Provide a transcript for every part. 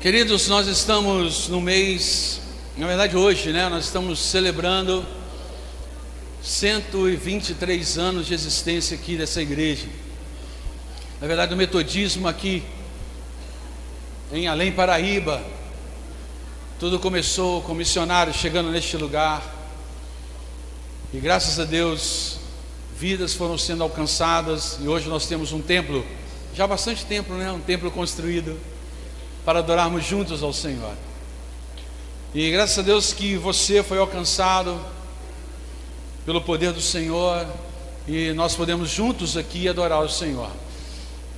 Queridos, nós estamos no mês, na verdade hoje, né? Nós estamos celebrando 123 anos de existência aqui dessa igreja. Na verdade, o metodismo aqui em Além Paraíba, tudo começou com missionários chegando neste lugar. E graças a Deus, vidas foram sendo alcançadas e hoje nós temos um templo, já há bastante tempo, né? Um templo construído para adorarmos juntos ao Senhor. E graças a Deus que você foi alcançado pelo poder do Senhor e nós podemos juntos aqui adorar o Senhor.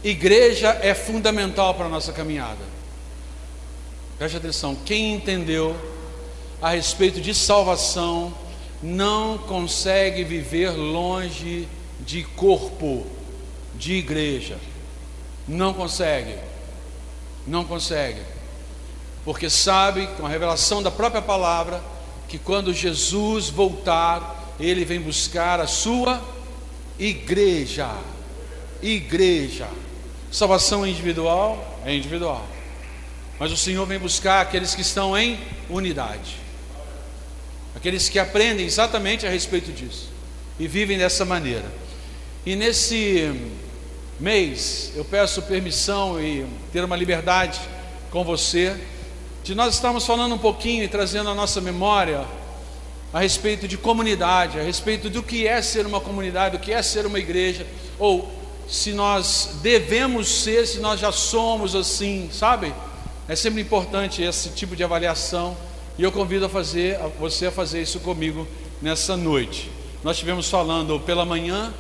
Igreja é fundamental para a nossa caminhada. Preste atenção, quem entendeu a respeito de salvação não consegue viver longe de corpo, de igreja. Não consegue. Não consegue. Porque sabe, com a revelação da própria palavra, que quando Jesus voltar, ele vem buscar a sua igreja. Igreja. Salvação individual? É individual. Mas o Senhor vem buscar aqueles que estão em unidade. Aqueles que aprendem exatamente a respeito disso e vivem dessa maneira. E nesse mês, eu peço permissão e ter uma liberdade com você, de nós estarmos falando um pouquinho e trazendo a nossa memória a respeito de comunidade, a respeito do que é ser uma comunidade, do que é ser uma igreja, ou se nós devemos ser, se nós já somos assim, sabe? É sempre importante esse tipo de avaliação e eu convido a fazer a você a fazer isso comigo nessa noite. Nós estivemos falando pela manhã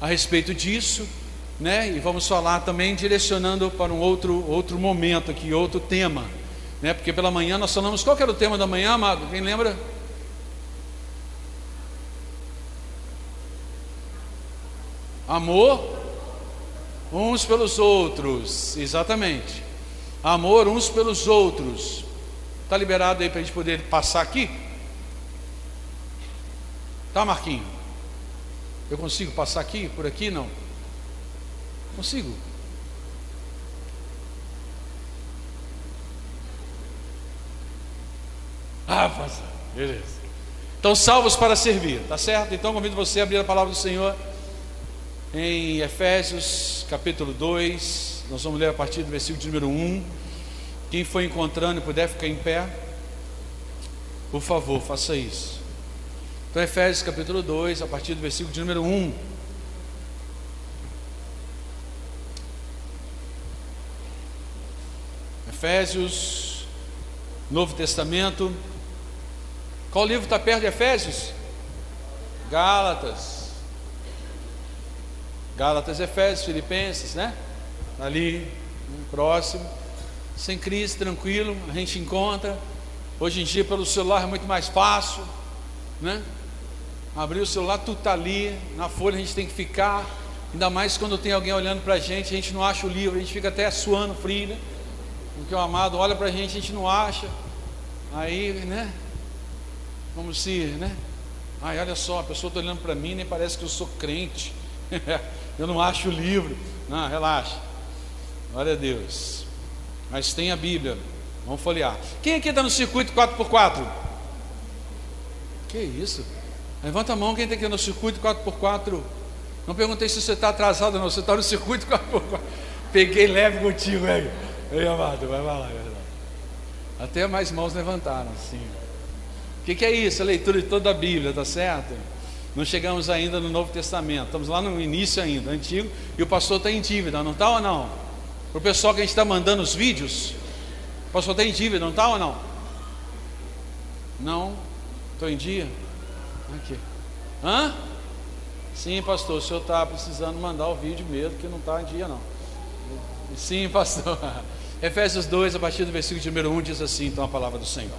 a respeito disso, né? E vamos falar também direcionando para um outro, outro momento aqui, outro tema, né? Porque pela manhã nós falamos, qual era o tema da manhã, amado? Quem lembra? Amor uns pelos outros, exatamente. Amor uns pelos outros. Está liberado aí para a gente poder passar aqui? Tá, Marquinho? Eu consigo passar aqui, por aqui? Não. Consigo. Ah, passa. Beleza. Então, salvos para servir, tá certo? Então, convido você a abrir a palavra do Senhor em Efésios, capítulo 2. Nós vamos ler a partir do versículo de número 1. Quem for encontrando e puder ficar em pé, por favor, faça isso. Então, Efésios, capítulo 2, a partir do versículo de número 1. Efésios, Novo Testamento. Qual livro está perto de Efésios? Gálatas. Gálatas, Efésios, Filipenses, né? Ali, próximo. Sem crise, tranquilo, a gente encontra. Hoje em dia, pelo celular é muito mais fácil, né? Abrir o celular, tudo está ali. Na folha a gente tem que ficar. Ainda mais quando tem alguém olhando para a gente, a gente não acha o livro, a gente fica até suando frio, né? Porque o amado olha para a gente, a gente não acha. Aí, né? Como se, né? Ai, olha só, a pessoa está olhando para mim, nem parece que eu sou crente. eu não acho o livro. Não, relaxa. Glória a Deus. Mas tem a Bíblia. Vamos folhear. Quem aqui está no circuito 4x4? Que isso? Levanta a mão quem que ir no circuito 4x4. Não perguntei se você está atrasado, não. Você está no circuito 4x4. Peguei leve contigo, velho. Ei, amado, vai lá. Até mais mãos levantaram, sim. O que, que, é isso? A leitura de toda a Bíblia, tá certo? Não chegamos ainda no Novo Testamento, estamos lá no início ainda, antigo, e o pastor está em dívida, não está ou não? Para o pessoal que a gente está mandando os vídeos, o pastor está em dívida, não está ou não? Não? Estou em dia? Aqui. Hã? Sim, pastor, o senhor está precisando mandar o vídeo mesmo, que não está em dia não. Sim, pastor. Efésios 2, a partir do versículo de número 1, diz assim: então a palavra do Senhor.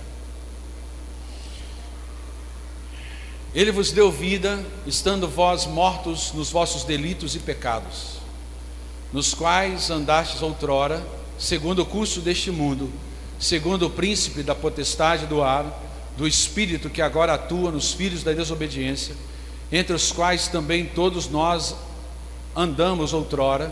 Ele vos deu vida, estando vós mortos nos vossos delitos e pecados, nos quais andastes outrora, segundo o curso deste mundo, segundo o príncipe da potestade do ar, do espírito que agora atua nos filhos da desobediência, entre os quais também todos nós andamos outrora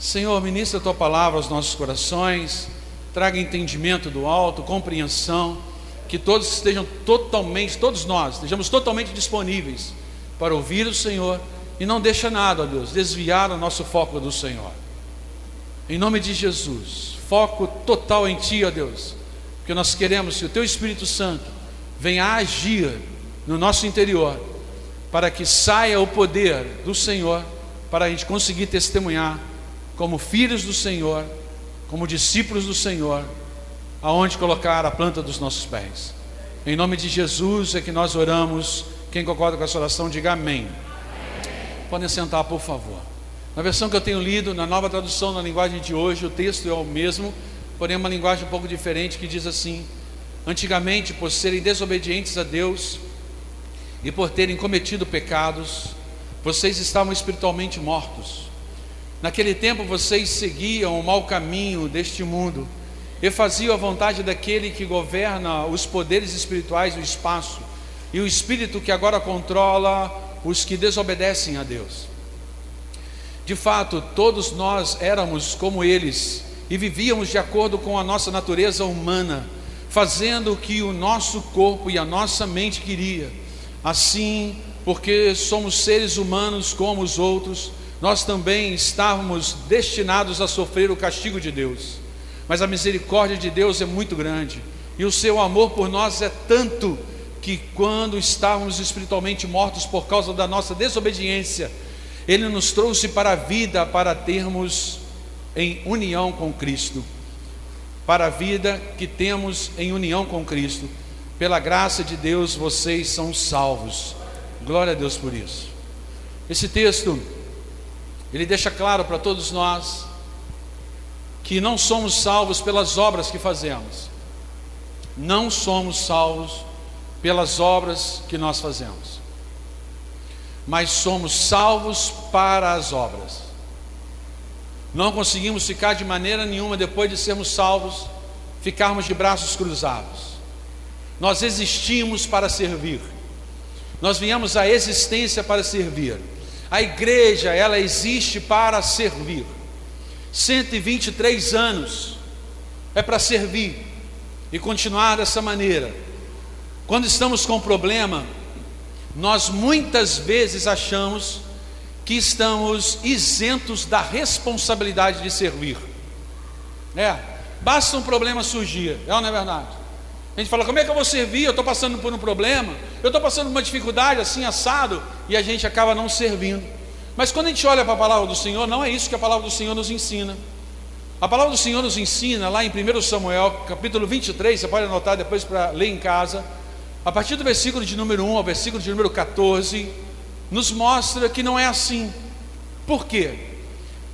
Senhor, ministra a tua palavra aos nossos corações, traga entendimento do alto, compreensão, que todos estejam totalmente, todos nós, estejamos totalmente disponíveis para ouvir o Senhor e não deixa nada, ó Deus, desviar o nosso foco do Senhor. Em nome de Jesus, foco total em Ti, ó Deus, porque nós queremos que o Teu Espírito Santo venha agir no nosso interior, para que saia o poder do Senhor, para a gente conseguir testemunhar como filhos do Senhor, como discípulos do Senhor, aonde colocar a planta dos nossos pés. Em nome de Jesus é que nós oramos. Quem concorda com essa oração, diga amém. amém. Podem sentar, por favor. Na versão que eu tenho lido, na nova tradução, na linguagem de hoje, o texto é o mesmo, porém é uma linguagem um pouco diferente que diz assim: Antigamente, por serem desobedientes a Deus e por terem cometido pecados, vocês estavam espiritualmente mortos. Naquele tempo vocês seguiam o mau caminho deste mundo e faziam a vontade daquele que governa os poderes espirituais do espaço e o espírito que agora controla os que desobedecem a Deus. De fato, todos nós éramos como eles e vivíamos de acordo com a nossa natureza humana, fazendo o que o nosso corpo e a nossa mente queria. Assim, porque somos seres humanos como os outros, nós também estávamos destinados a sofrer o castigo de Deus. Mas a misericórdia de Deus é muito grande, e o seu amor por nós é tanto que quando estávamos espiritualmente mortos por causa da nossa desobediência, ele nos trouxe para a vida para termos em união com Cristo. Para a vida que temos em união com Cristo. Pela graça de Deus, vocês são salvos. Glória a Deus por isso. Esse texto, ele deixa claro para todos nós que não somos salvos pelas obras que fazemos. Não somos salvos pelas obras que nós fazemos mas somos salvos para as obras. Não conseguimos ficar de maneira nenhuma, depois de sermos salvos, ficarmos de braços cruzados. Nós existimos para servir. Nós viemos à existência para servir. A igreja, ela existe para servir. 123 anos é para servir e continuar dessa maneira. Quando estamos com problema, nós muitas vezes achamos que estamos isentos da responsabilidade de servir. É, basta um problema surgir, é ou não é verdade? A gente fala, como é que eu vou servir? Eu estou passando por um problema, eu estou passando por uma dificuldade assim, assado, e a gente acaba não servindo. Mas quando a gente olha para a palavra do Senhor, não é isso que a palavra do Senhor nos ensina. A palavra do Senhor nos ensina lá em 1 Samuel, capítulo 23, você pode anotar depois para ler em casa a partir do versículo de número 1 ao versículo de número 14, nos mostra que não é assim. Por quê?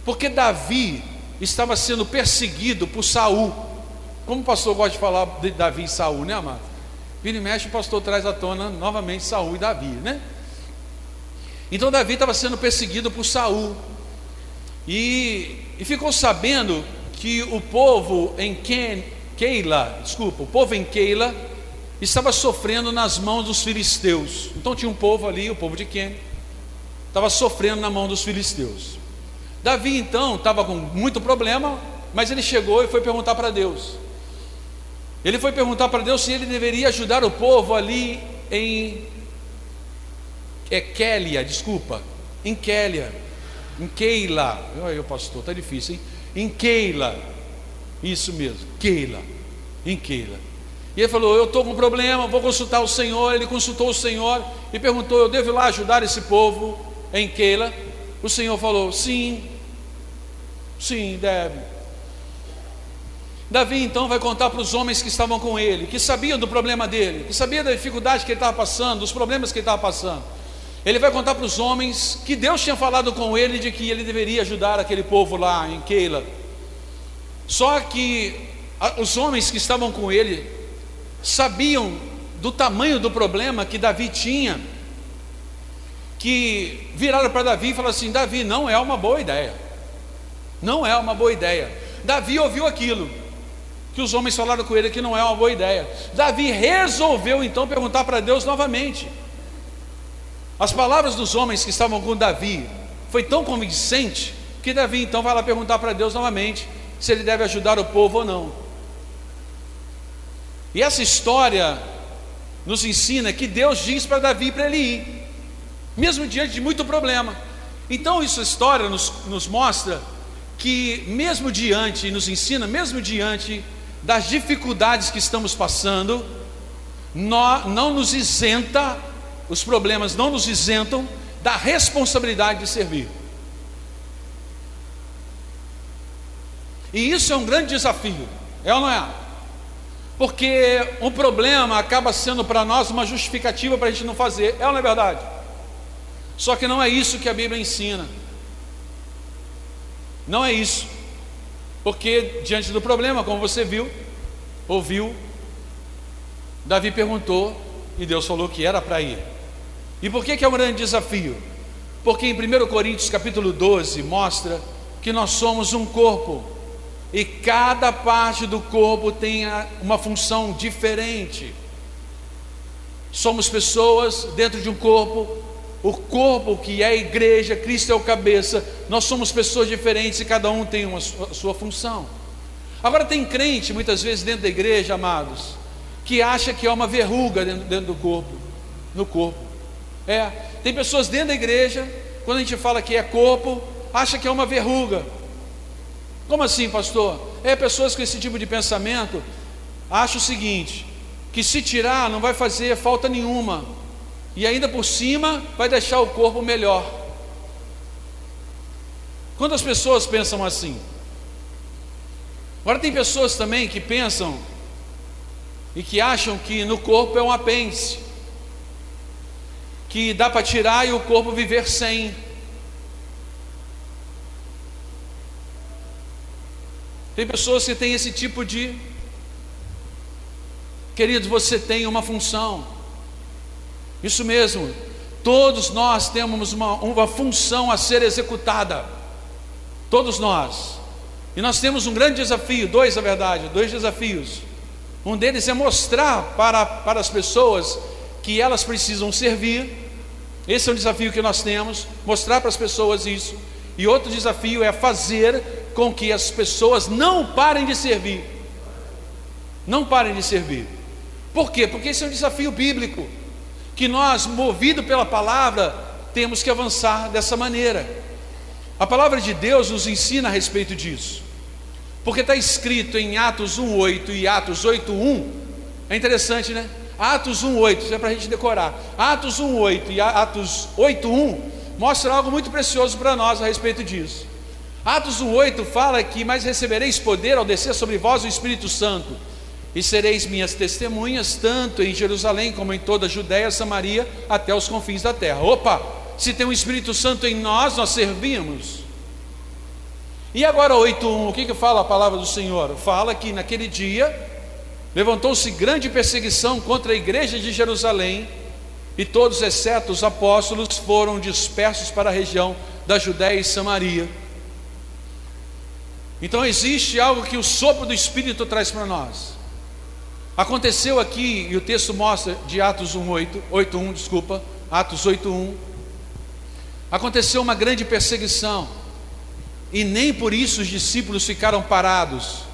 Porque Davi estava sendo perseguido por Saul. Como o pastor gosta de falar de Davi e Saul, né, amado? Vira e mexe, o pastor traz à tona novamente Saul e Davi, né? Então Davi estava sendo perseguido por Saul. E, e ficou sabendo que o povo em Ken, Keila, desculpa, o povo em Keila estava sofrendo nas mãos dos filisteus. Então tinha um povo ali, o povo de Quem, estava sofrendo na mão dos filisteus. Davi então estava com muito problema, mas ele chegou e foi perguntar para Deus. Ele foi perguntar para Deus se ele deveria ajudar o povo ali em Equélia, desculpa, em Kélia, em Keila. Olha, pastor, está difícil, hein? Em Keila, isso mesmo, Keila, em Keila. E ele falou: Eu estou com um problema, vou consultar o Senhor. Ele consultou o Senhor e perguntou: Eu devo ir lá ajudar esse povo em Keila? O Senhor falou: Sim, sim, deve. Davi então vai contar para os homens que estavam com ele, que sabiam do problema dele, que sabiam da dificuldade que ele estava passando, dos problemas que ele estava passando. Ele vai contar para os homens que Deus tinha falado com ele de que ele deveria ajudar aquele povo lá em Keila. Só que os homens que estavam com ele sabiam do tamanho do problema que Davi tinha, que viraram para Davi e falaram assim: Davi, não é uma boa ideia. Não é uma boa ideia. Davi ouviu aquilo que os homens falaram com ele que não é uma boa ideia. Davi resolveu então perguntar para Deus novamente. As palavras dos homens que estavam com Davi foi tão convincente que Davi então vai lá perguntar para Deus novamente se ele deve ajudar o povo ou não. E essa história nos ensina que Deus diz para Davi para ele ir, mesmo diante de muito problema. Então, essa história nos, nos mostra que, mesmo diante, nos ensina, mesmo diante das dificuldades que estamos passando, não, não nos isenta, os problemas não nos isentam da responsabilidade de servir. E isso é um grande desafio, é ou não é? Porque o problema acaba sendo para nós uma justificativa para a gente não fazer, é ou não é verdade? Só que não é isso que a Bíblia ensina. Não é isso. Porque diante do problema, como você viu, ouviu, Davi perguntou e Deus falou que era para ir. E por que, que é um grande desafio? Porque em 1 Coríntios capítulo 12 mostra que nós somos um corpo e cada parte do corpo tem uma função diferente. Somos pessoas dentro de um corpo o corpo que é a igreja, Cristo é o cabeça, nós somos pessoas diferentes e cada um tem uma sua, sua função. Agora tem crente, muitas vezes dentro da igreja, amados, que acha que é uma verruga dentro, dentro do corpo, no corpo. É, tem pessoas dentro da igreja, quando a gente fala que é corpo, acha que é uma verruga. Como assim, pastor? É pessoas com esse tipo de pensamento acham o seguinte: que se tirar não vai fazer falta nenhuma, e ainda por cima vai deixar o corpo melhor. Quantas pessoas pensam assim? Agora tem pessoas também que pensam e que acham que no corpo é um apêndice, que dá para tirar e o corpo viver sem. Tem pessoas que têm esse tipo de. Queridos, você tem uma função. Isso mesmo, todos nós temos uma, uma função a ser executada. Todos nós. E nós temos um grande desafio, dois na verdade, dois desafios. Um deles é mostrar para, para as pessoas que elas precisam servir. Esse é um desafio que nós temos, mostrar para as pessoas isso. E outro desafio é fazer com que as pessoas não parem de servir. Não parem de servir. Por quê? Porque esse é um desafio bíblico que nós, movido pela palavra, temos que avançar dessa maneira. A palavra de Deus nos ensina a respeito disso, porque está escrito em Atos 1,8 e Atos 8,1, é interessante, né? Atos 1,8, isso é para a gente decorar. Atos 1,8 e Atos 8,1 mostra algo muito precioso para nós a respeito disso. Atos 1,8 fala que, mas recebereis poder ao descer sobre vós o Espírito Santo e sereis minhas testemunhas, tanto em Jerusalém como em toda a Judéia, Samaria, até os confins da terra. Opa, se tem um Espírito Santo em nós, nós servimos. E agora 8.1, o que, que fala a palavra do Senhor? Fala que naquele dia levantou-se grande perseguição contra a igreja de Jerusalém, e todos, exceto os apóstolos, foram dispersos para a região da Judéia e Samaria. Então existe algo que o sopro do Espírito traz para nós. Aconteceu aqui, e o texto mostra de Atos 1:8, 8:1, desculpa, Atos 8:1. Aconteceu uma grande perseguição. E nem por isso os discípulos ficaram parados.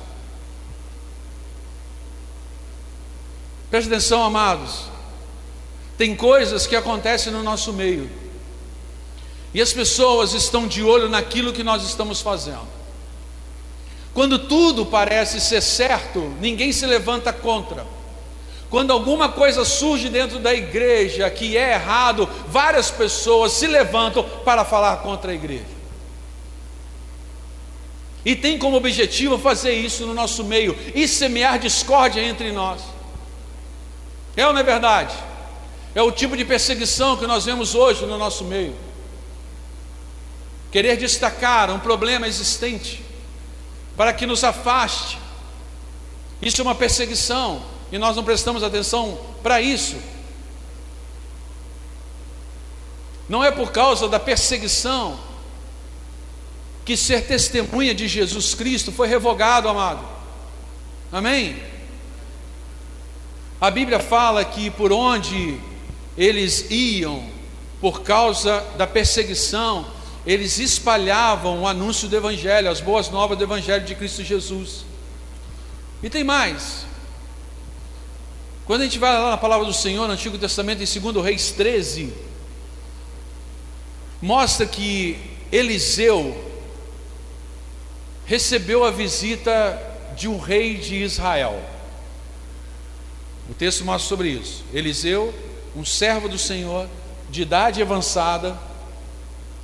Preste atenção, amados. Tem coisas que acontecem no nosso meio. E as pessoas estão de olho naquilo que nós estamos fazendo. Quando tudo parece ser certo, ninguém se levanta contra. Quando alguma coisa surge dentro da igreja que é errado, várias pessoas se levantam para falar contra a igreja. E tem como objetivo fazer isso no nosso meio e semear discórdia entre nós. É ou não é verdade? É o tipo de perseguição que nós vemos hoje no nosso meio. Querer destacar um problema existente para que nos afaste. Isso é uma perseguição. e nós não prestamos atenção para isso. Não é por causa da perseguição que ser testemunha de Jesus Cristo foi revogado, amado. Amém? A Bíblia fala que por onde eles iam, por causa da perseguição, eles espalhavam o anúncio do Evangelho, as boas novas do Evangelho de Cristo Jesus. E tem mais. Quando a gente vai lá na palavra do Senhor, no Antigo Testamento, em 2 Reis 13, mostra que Eliseu recebeu a visita de um rei de Israel. O texto mostra sobre isso. Eliseu, um servo do Senhor, de idade avançada,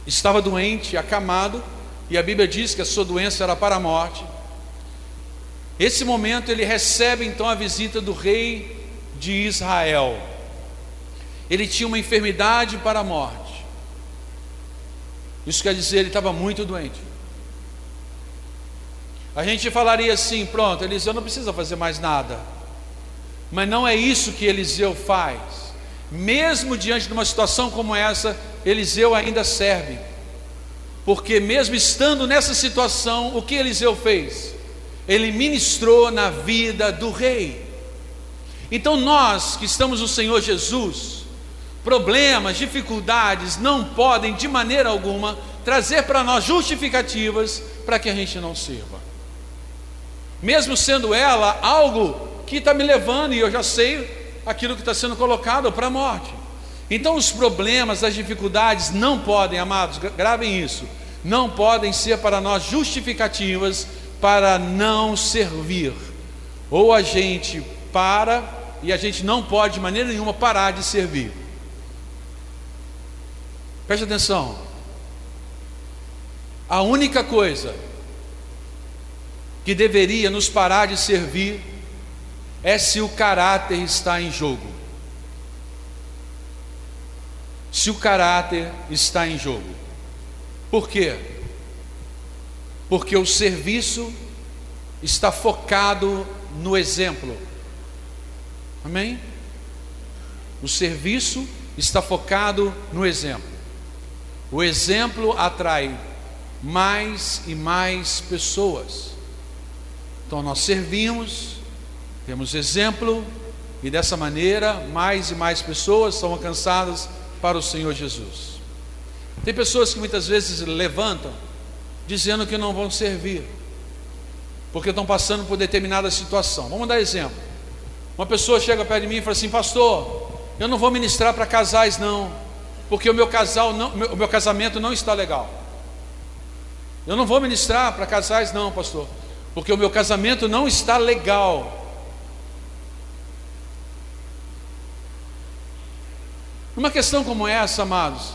estava doente, acamado, e a Bíblia diz que a sua doença era para a morte. Esse momento ele recebe então a visita do rei de Israel. Ele tinha uma enfermidade para a morte. Isso quer dizer, ele estava muito doente. A gente falaria assim: pronto, Eliseu não precisa fazer mais nada. Mas não é isso que Eliseu faz. Mesmo diante de uma situação como essa, Eliseu ainda serve. Porque, mesmo estando nessa situação, o que Eliseu fez? Ele ministrou na vida do rei. Então, nós que estamos no Senhor Jesus, problemas, dificuldades não podem de maneira alguma trazer para nós justificativas para que a gente não sirva. Mesmo sendo ela algo que está me levando e eu já sei aquilo que está sendo colocado para a morte. Então, os problemas, as dificuldades não podem, amados, gravem isso, não podem ser para nós justificativas para não servir. Ou a gente para e a gente não pode de maneira nenhuma parar de servir. Preste atenção. A única coisa que deveria nos parar de servir é se o caráter está em jogo. Se o caráter está em jogo. Por quê? Porque o serviço está focado no exemplo. Amém? O serviço está focado no exemplo. O exemplo atrai mais e mais pessoas. Então nós servimos, temos exemplo, e dessa maneira mais e mais pessoas são alcançadas para o Senhor Jesus. Tem pessoas que muitas vezes levantam dizendo que não vão servir, porque estão passando por determinada situação. Vamos dar exemplo. Uma pessoa chega perto de mim e fala assim: Pastor, eu não vou ministrar para casais, não porque o meu casal não, o meu casamento não está legal. Eu não vou ministrar para casais não, pastor, porque o meu casamento não está legal. Uma questão como essa, amados,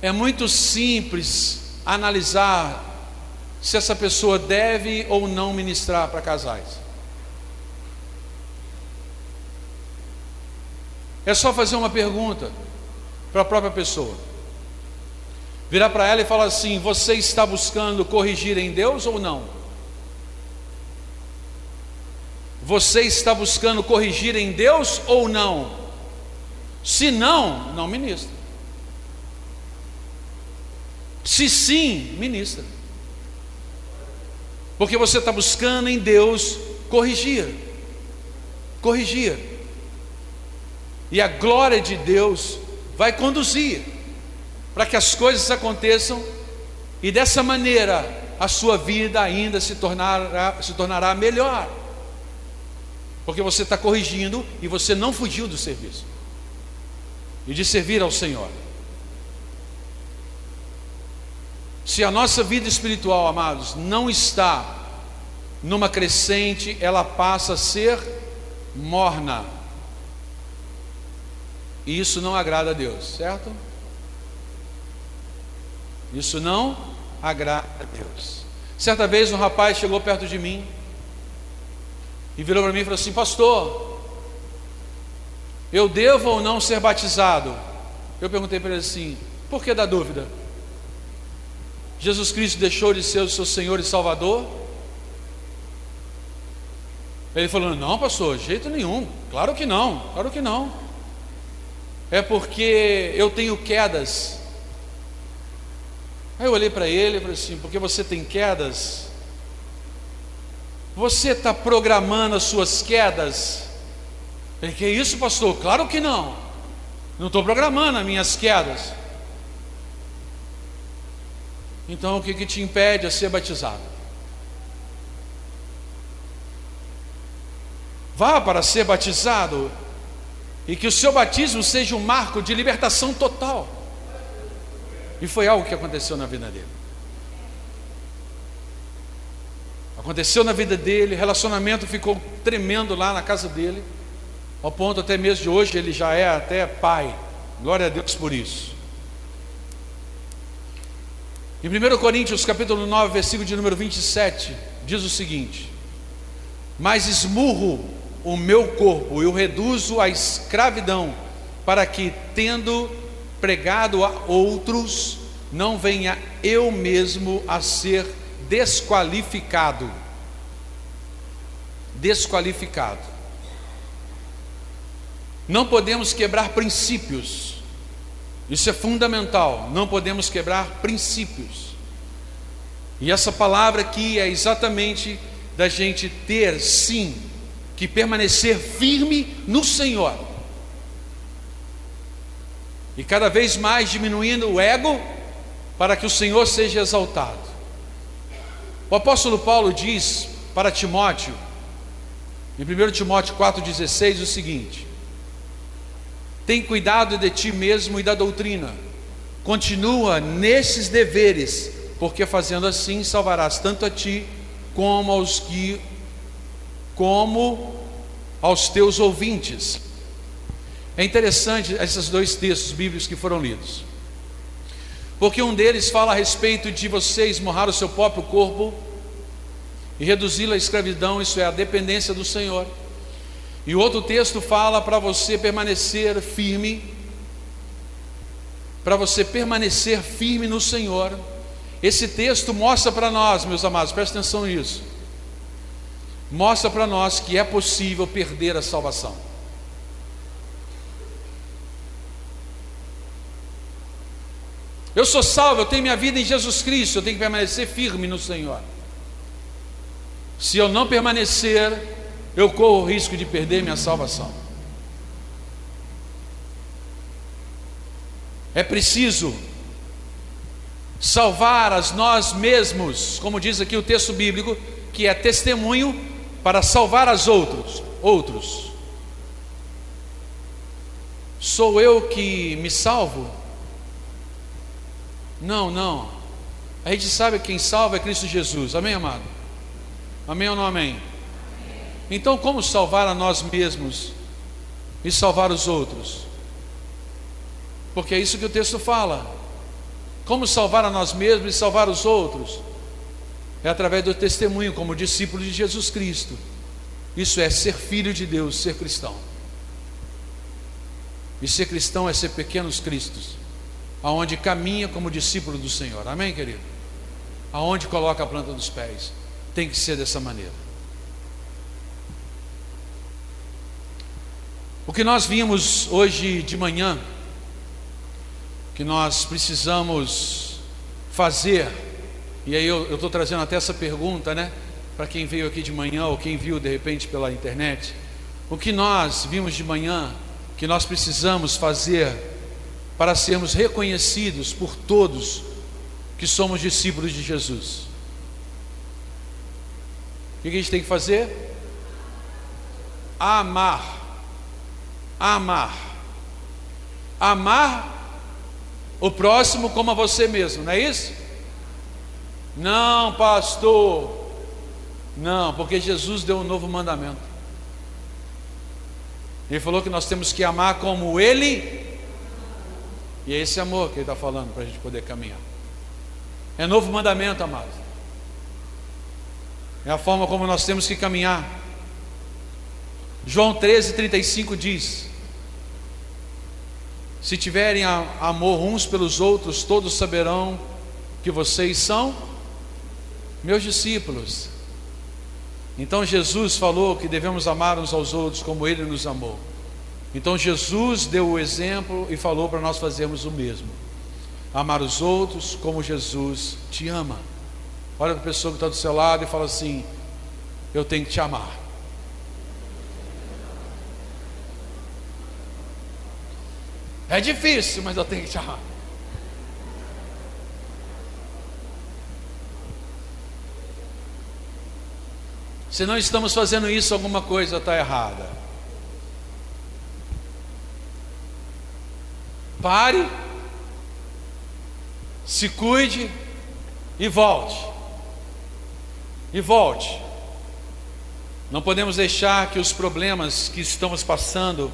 é muito simples analisar se essa pessoa deve ou não ministrar para casais. É só fazer uma pergunta para a própria pessoa. Virar para ela e falar assim: Você está buscando corrigir em Deus ou não? Você está buscando corrigir em Deus ou não? Se não, não ministra. Se sim, ministra. Porque você está buscando em Deus corrigir. Corrigir. E a glória de Deus vai conduzir para que as coisas aconteçam e dessa maneira a sua vida ainda se tornará, se tornará melhor. Porque você está corrigindo e você não fugiu do serviço e de servir ao Senhor. Se a nossa vida espiritual, amados, não está numa crescente, ela passa a ser morna. E isso não agrada a Deus, certo? Isso não agrada a Deus. Certa vez um rapaz chegou perto de mim e virou para mim e falou assim: Pastor, eu devo ou não ser batizado? Eu perguntei para ele assim: Por que da dúvida? Jesus Cristo deixou de ser o seu Senhor e Salvador? Ele falou: Não, pastor, jeito nenhum. Claro que não, claro que não. É porque eu tenho quedas. Aí eu olhei para ele e falei assim: porque você tem quedas? Você está programando as suas quedas? Ele, que isso, pastor? Claro que não. Não estou programando as minhas quedas. Então o que, que te impede a ser batizado? Vá para ser batizado e que o seu batismo seja um marco de libertação total. E foi algo que aconteceu na vida dele. Aconteceu na vida dele, relacionamento ficou tremendo lá na casa dele, ao ponto até mesmo de hoje ele já é até pai. Glória a Deus por isso. Em 1 Coríntios capítulo 9, versículo de número 27, diz o seguinte: Mas esmurro o meu corpo, eu reduzo à escravidão, para que, tendo pregado a outros, não venha eu mesmo a ser desqualificado. Desqualificado. Não podemos quebrar princípios. Isso é fundamental. Não podemos quebrar princípios. E essa palavra aqui é exatamente da gente ter, sim, que permanecer firme no Senhor. E cada vez mais diminuindo o ego, para que o Senhor seja exaltado. O apóstolo Paulo diz para Timóteo, em 1 Timóteo 4,16, o seguinte: tem cuidado de ti mesmo e da doutrina. Continua nesses deveres, porque fazendo assim salvarás tanto a ti como aos que como aos teus ouvintes. É interessante esses dois textos bíblicos que foram lidos. Porque um deles fala a respeito de você esmorrar o seu próprio corpo e reduzi-lo à escravidão, isso é a dependência do Senhor. E outro texto fala para você permanecer firme, para você permanecer firme no Senhor. Esse texto mostra para nós, meus amados, presta atenção nisso. Mostra para nós que é possível perder a salvação. Eu sou salvo, eu tenho minha vida em Jesus Cristo, eu tenho que permanecer firme no Senhor. Se eu não permanecer, eu corro o risco de perder minha salvação. É preciso salvar as nós mesmos, como diz aqui o texto bíblico, que é testemunho para salvar as outros, outros. Sou eu que me salvo? Não, não. A gente sabe que quem salva é Cristo Jesus. Amém, amado? Amém ou não amém? Então, como salvar a nós mesmos e salvar os outros? Porque é isso que o texto fala. Como salvar a nós mesmos e salvar os outros? É através do testemunho, como discípulo de Jesus Cristo. Isso é ser filho de Deus, ser cristão. E ser cristão é ser pequenos cristos, aonde caminha como discípulo do Senhor. Amém, querido? Aonde coloca a planta dos pés. Tem que ser dessa maneira. O que nós vimos hoje de manhã, que nós precisamos fazer, e aí eu estou trazendo até essa pergunta, né? Para quem veio aqui de manhã ou quem viu de repente pela internet, o que nós vimos de manhã, que nós precisamos fazer para sermos reconhecidos por todos que somos discípulos de Jesus. O que a gente tem que fazer? Amar amar. Amar o próximo como a você mesmo, não é isso? Não, pastor. Não, porque Jesus deu um novo mandamento. Ele falou que nós temos que amar como Ele. E é esse amor que Ele está falando para a gente poder caminhar. É novo mandamento, amado. É a forma como nós temos que caminhar. João 13, 35 diz: se tiverem amor uns pelos outros, todos saberão que vocês são meus discípulos. Então Jesus falou que devemos amar uns aos outros como ele nos amou. Então Jesus deu o exemplo e falou para nós fazermos o mesmo. Amar os outros como Jesus te ama. Olha para a pessoa que está do seu lado e fala assim: Eu tenho que te amar. É difícil, mas eu tenho que te amar. Se não estamos fazendo isso, alguma coisa está errada. Pare, se cuide e volte. E volte. Não podemos deixar que os problemas que estamos passando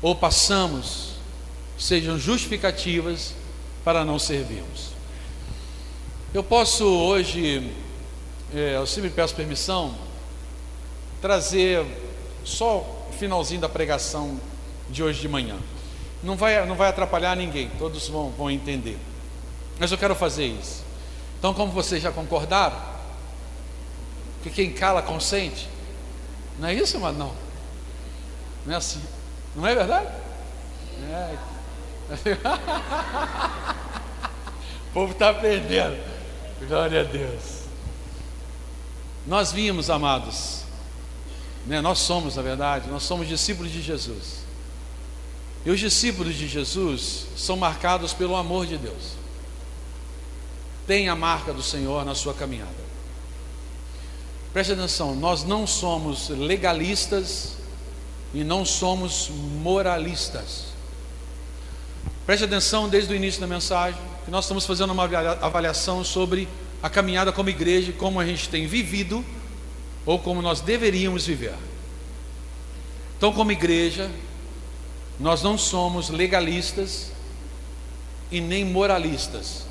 ou passamos sejam justificativas para não servirmos. Eu posso hoje, é, eu sempre peço permissão, trazer só o finalzinho da pregação de hoje de manhã. Não vai, não vai atrapalhar ninguém, todos vão, vão entender. Mas eu quero fazer isso. Então, como vocês já concordaram, que quem cala consente, não é isso, mas não. Não é assim. Não é verdade? É. o povo está aprendendo. Glória a Deus. Nós vimos, amados, né? nós somos, na verdade, nós somos discípulos de Jesus. E os discípulos de Jesus são marcados pelo amor de Deus. Tem a marca do Senhor na sua caminhada. Preste atenção, nós não somos legalistas e não somos moralistas. Preste atenção desde o início da mensagem, que nós estamos fazendo uma avaliação sobre a caminhada como igreja, como a gente tem vivido ou como nós deveríamos viver. Então, como igreja, nós não somos legalistas e nem moralistas.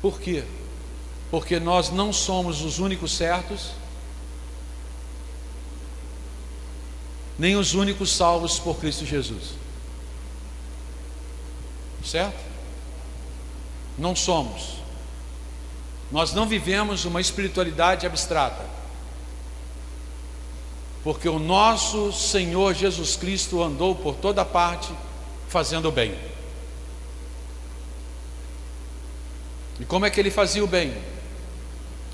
Por quê? Porque nós não somos os únicos certos, nem os únicos salvos por Cristo Jesus. Certo? Não somos. Nós não vivemos uma espiritualidade abstrata. Porque o nosso Senhor Jesus Cristo andou por toda parte fazendo o bem. E como é que ele fazia o bem?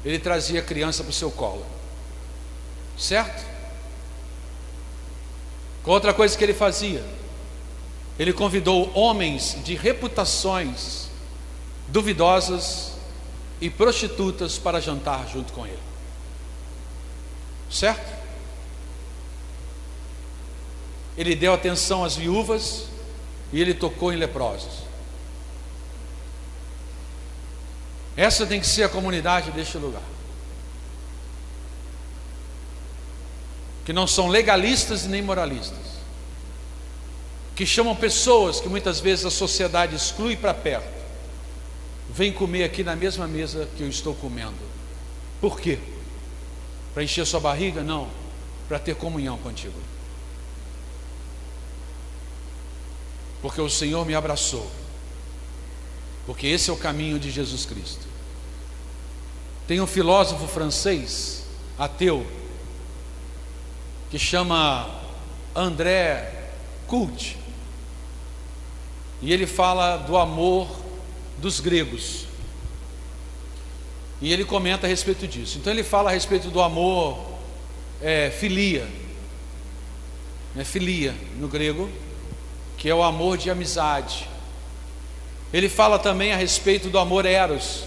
Ele trazia a criança para o seu colo. Certo? Outra coisa que ele fazia, ele convidou homens de reputações duvidosas e prostitutas para jantar junto com ele. Certo? Ele deu atenção às viúvas e ele tocou em leprosos. Essa tem que ser a comunidade deste lugar. Que não são legalistas nem moralistas. Que chamam pessoas que muitas vezes a sociedade exclui para perto vem comer aqui na mesma mesa que eu estou comendo. Por quê? Para encher sua barriga? Não, para ter comunhão contigo. Porque o Senhor me abraçou. Porque esse é o caminho de Jesus Cristo. Tem um filósofo francês, ateu, que chama André Cult. E ele fala do amor dos gregos. E ele comenta a respeito disso. Então ele fala a respeito do amor é, filia, né, filia no grego, que é o amor de amizade. Ele fala também a respeito do amor eros,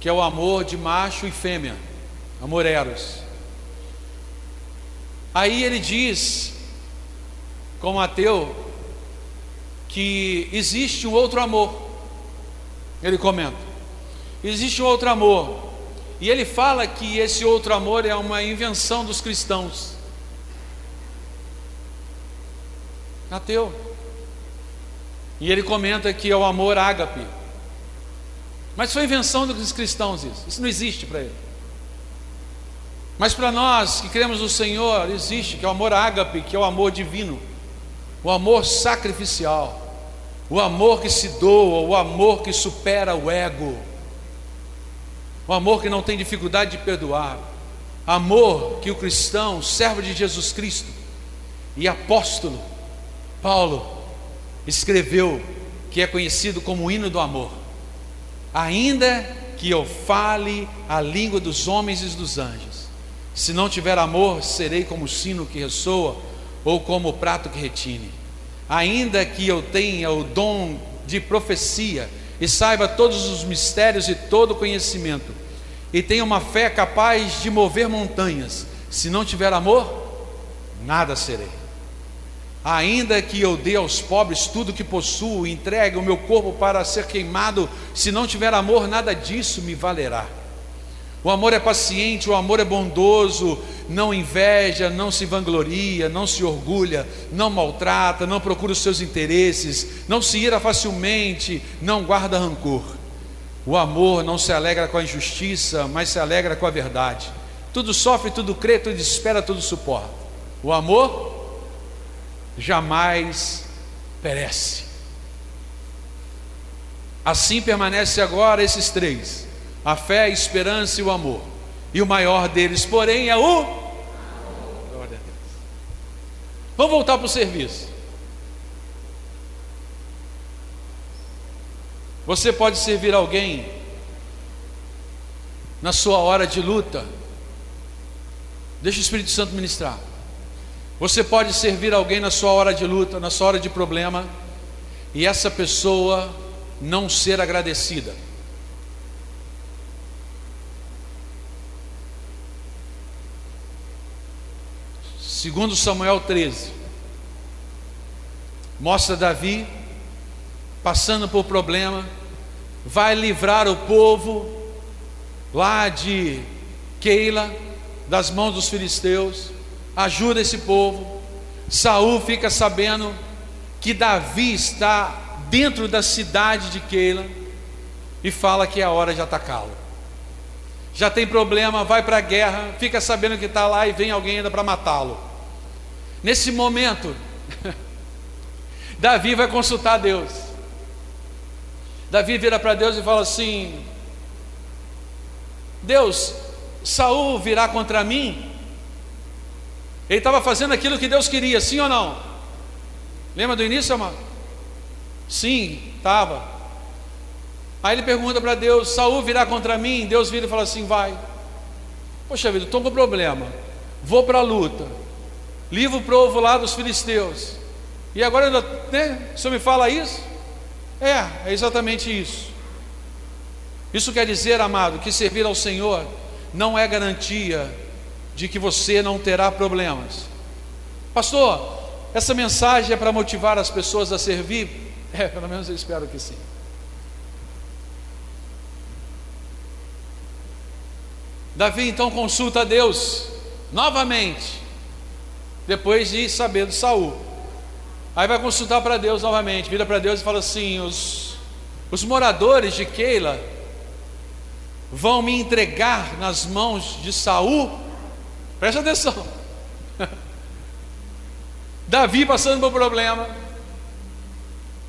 que é o amor de macho e fêmea, amor eros. Aí ele diz, como ateu, que existe um outro amor, ele comenta. Existe um outro amor. E ele fala que esse outro amor é uma invenção dos cristãos. Ateu. E ele comenta que é o amor ágape. Mas foi invenção dos cristãos isso. Isso não existe para ele. Mas para nós que cremos no Senhor, existe, que é o amor ágape, que é o amor divino, o amor sacrificial o amor que se doa, o amor que supera o ego, o amor que não tem dificuldade de perdoar, Amor que o cristão, servo de Jesus Cristo e apóstolo Paulo escreveu, que é conhecido como o hino do amor. Ainda que eu fale a língua dos homens e dos anjos, se não tiver amor, serei como o sino que ressoa ou como o prato que retine. Ainda que eu tenha o dom de profecia e saiba todos os mistérios e todo conhecimento, e tenha uma fé capaz de mover montanhas, se não tiver amor, nada serei. Ainda que eu dê aos pobres tudo que possuo, entregue o meu corpo para ser queimado, se não tiver amor, nada disso me valerá. O amor é paciente, o amor é bondoso, não inveja, não se vangloria, não se orgulha, não maltrata, não procura os seus interesses, não se ira facilmente, não guarda rancor. O amor não se alegra com a injustiça, mas se alegra com a verdade. Tudo sofre, tudo crê, tudo espera, tudo suporta. O amor jamais perece. Assim permanece agora esses três: a fé, a esperança e o amor. E o maior deles, porém, é o Glória a Deus. Vamos voltar para o serviço. Você pode servir alguém na sua hora de luta. Deixa o Espírito Santo ministrar. Você pode servir alguém na sua hora de luta, na sua hora de problema, e essa pessoa não ser agradecida. Segundo Samuel 13, mostra Davi passando por problema, vai livrar o povo lá de Keila das mãos dos filisteus ajuda esse povo. Saul fica sabendo que Davi está dentro da cidade de Keila e fala que é a hora de atacá-lo. Já tem problema, vai para a guerra, fica sabendo que está lá e vem alguém ainda para matá-lo. Nesse momento, Davi vai consultar Deus. Davi vira para Deus e fala assim: Deus, Saul virá contra mim ele estava fazendo aquilo que Deus queria, sim ou não? Lembra do início, amado? Sim, estava. Aí ele pergunta para Deus: Saul virá contra mim? Deus vira e fala assim: vai. Poxa vida, estou com problema. Vou para a luta. Livro o povo lá dos filisteus. E agora, né, o senhor me fala isso? É, é exatamente isso. Isso quer dizer, amado, que servir ao Senhor não é garantia de que você não terá problemas. Pastor, essa mensagem é para motivar as pessoas a servir? É, pelo menos eu espero que sim. Davi então consulta a Deus novamente, depois de saber do Saul. Aí vai consultar para Deus novamente, vira para Deus e fala assim: os, os moradores de Keila vão me entregar nas mãos de Saul Presta atenção. Davi passando por problema,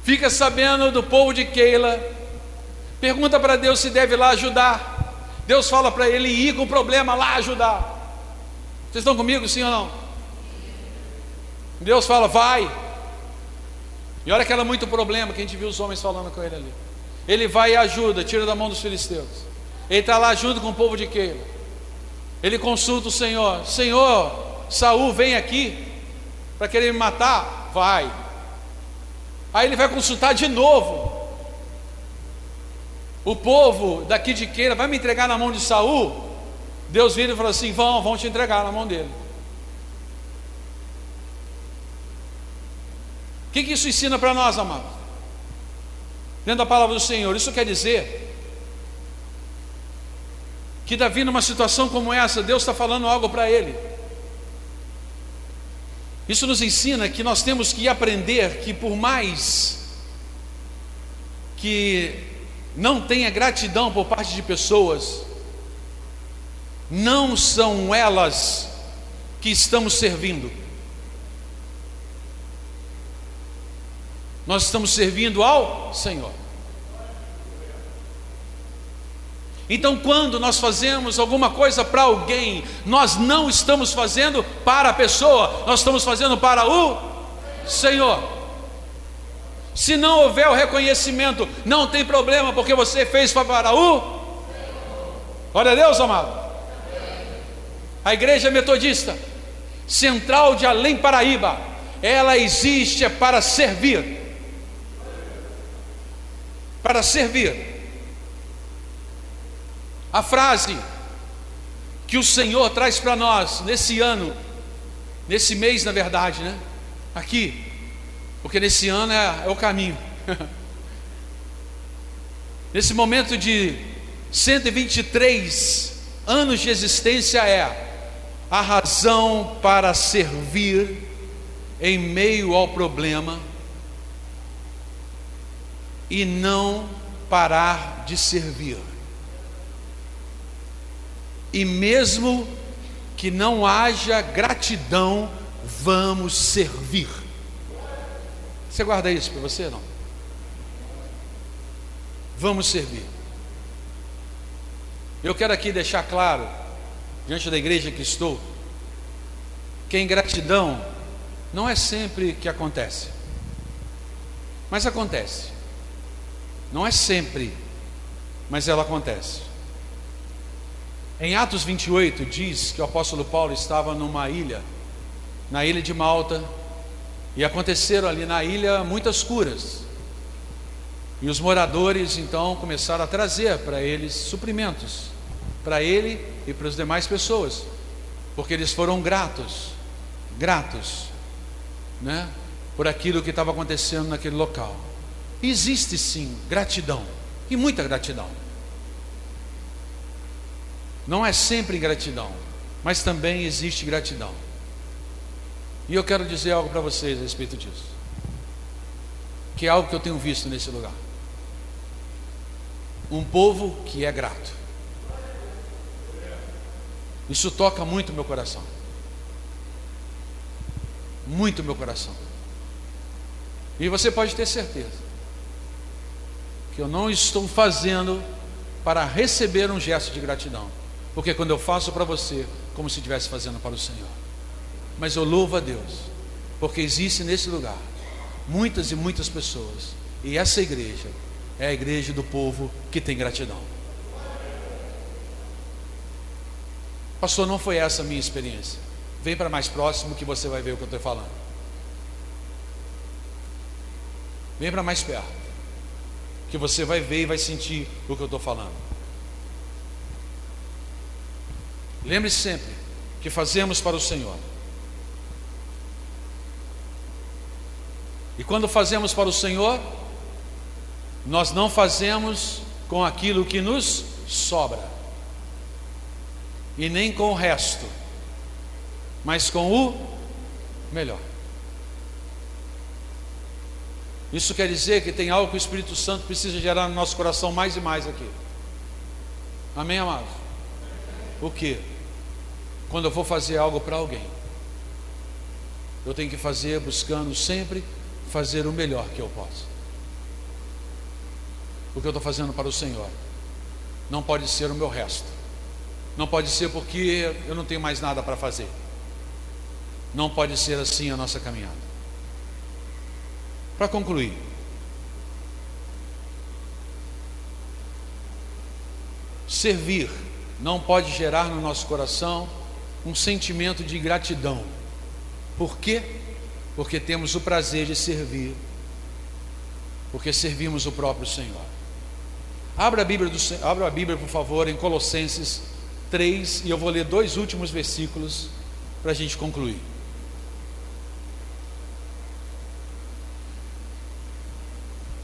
fica sabendo do povo de Keila, pergunta para Deus se deve lá ajudar. Deus fala para ele ir com o problema lá ajudar. Vocês estão comigo, sim ou não? Deus fala, vai. E olha que era muito problema que a gente viu os homens falando com ele ali. Ele vai e ajuda, tira da mão dos filisteus. Ele está lá junto com o povo de Keila. Ele consulta o Senhor: Senhor, Saul vem aqui para querer me matar? Vai. Aí ele vai consultar de novo. O povo daqui de Queira vai me entregar na mão de Saul? Deus vira e fala assim: vão, vão te entregar na mão dele. Que, que isso ensina para nós, amados? Dentro da palavra do Senhor, isso quer dizer que Davi, numa situação como essa, Deus está falando algo para ele. Isso nos ensina que nós temos que aprender que, por mais que não tenha gratidão por parte de pessoas, não são elas que estamos servindo. Nós estamos servindo ao Senhor. Então, quando nós fazemos alguma coisa para alguém, nós não estamos fazendo para a pessoa, nós estamos fazendo para o Senhor. Se não houver o reconhecimento, não tem problema, porque você fez para o. Glória a Deus, amado. A igreja metodista, central de Além Paraíba, ela existe para servir. Para servir. A frase que o Senhor traz para nós nesse ano, nesse mês, na verdade, né? Aqui, porque nesse ano é, é o caminho. nesse momento de 123 anos de existência é a razão para servir em meio ao problema e não parar de servir e mesmo que não haja gratidão, vamos servir. Você guarda isso para você não? Vamos servir. Eu quero aqui deixar claro, diante da igreja que estou, que a ingratidão não é sempre que acontece, mas acontece. Não é sempre, mas ela acontece. Em Atos 28 diz que o apóstolo Paulo estava numa ilha, na ilha de Malta, e aconteceram ali na ilha muitas curas. E os moradores então começaram a trazer para eles suprimentos, para ele e para as demais pessoas, porque eles foram gratos, gratos, né, por aquilo que estava acontecendo naquele local. Existe sim gratidão, e muita gratidão. Não é sempre gratidão, mas também existe gratidão. E eu quero dizer algo para vocês a respeito disso. Que é algo que eu tenho visto nesse lugar. Um povo que é grato. Isso toca muito meu coração. Muito meu coração. E você pode ter certeza que eu não estou fazendo para receber um gesto de gratidão. Porque quando eu faço para você, como se estivesse fazendo para o Senhor. Mas eu louvo a Deus, porque existe nesse lugar muitas e muitas pessoas, e essa igreja é a igreja do povo que tem gratidão. Pastor, não foi essa a minha experiência. Vem para mais próximo que você vai ver o que eu estou falando. Vem para mais perto, que você vai ver e vai sentir o que eu estou falando. Lembre-se sempre que fazemos para o Senhor. E quando fazemos para o Senhor, nós não fazemos com aquilo que nos sobra, e nem com o resto, mas com o melhor. Isso quer dizer que tem algo que o Espírito Santo precisa gerar no nosso coração mais e mais aqui. Amém, amados? O que? quando eu vou fazer algo para alguém, eu tenho que fazer buscando sempre fazer o melhor que eu posso. O que eu estou fazendo para o Senhor não pode ser o meu resto, não pode ser porque eu não tenho mais nada para fazer. Não pode ser assim a nossa caminhada. Para concluir, servir não pode gerar no nosso coração um sentimento de gratidão. Por quê? Porque temos o prazer de servir, porque servimos o próprio Senhor. Abra a Bíblia, do, abra a Bíblia por favor, em Colossenses 3, e eu vou ler dois últimos versículos para a gente concluir.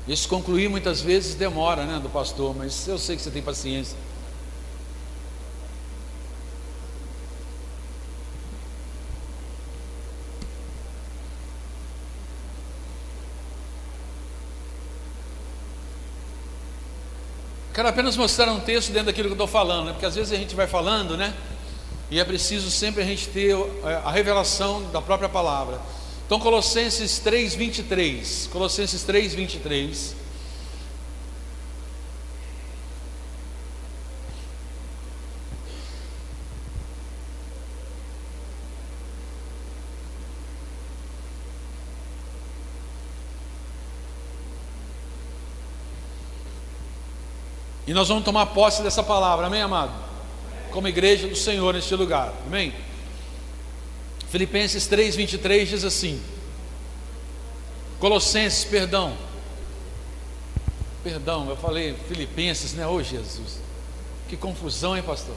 Esse concluir muitas vezes demora, né, do pastor, mas eu sei que você tem paciência. Quero apenas mostrar um texto dentro daquilo que eu estou falando, né? porque às vezes a gente vai falando, né? E é preciso sempre a gente ter é, a revelação da própria palavra. Então Colossenses 3, 23. Colossenses 3, 23. E nós vamos tomar posse dessa palavra, amém, amado? Como igreja do Senhor neste lugar, amém? Filipenses 3, 23 diz assim: Colossenses, perdão, perdão, eu falei Filipenses, né? Ô oh, Jesus, que confusão, hein, pastor?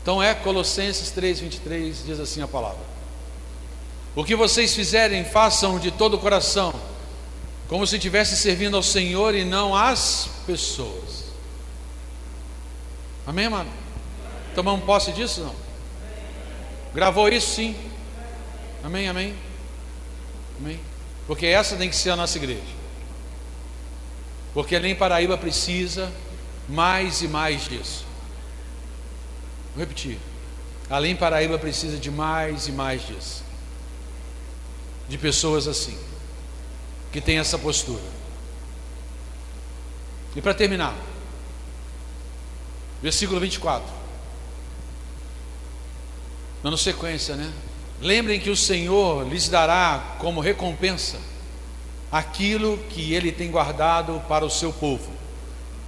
Então é Colossenses 3, 23, diz assim a palavra: O que vocês fizerem, façam de todo o coração como se estivesse servindo ao Senhor e não às pessoas. Amém, mano? Tomamos posse disso? Não? Gravou isso? Sim. Amém, amém. Amém. Porque essa tem que ser a nossa igreja. Porque além Paraíba precisa mais e mais disso. Vou repetir. Além Paraíba precisa de mais e mais disso. De pessoas assim que tem essa postura. E para terminar, versículo 24. Dando sequência, né? Lembrem que o Senhor lhes dará como recompensa aquilo que ele tem guardado para o seu povo,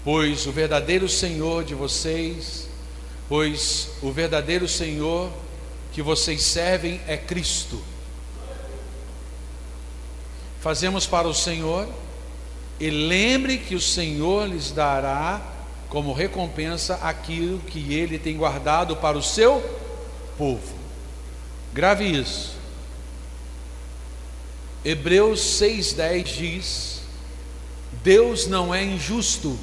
pois o verdadeiro Senhor de vocês, pois o verdadeiro Senhor que vocês servem é Cristo fazemos para o Senhor, e lembre que o Senhor lhes dará como recompensa aquilo que ele tem guardado para o seu povo. Grave isso. Hebreus 6,10 diz: Deus não é injusto,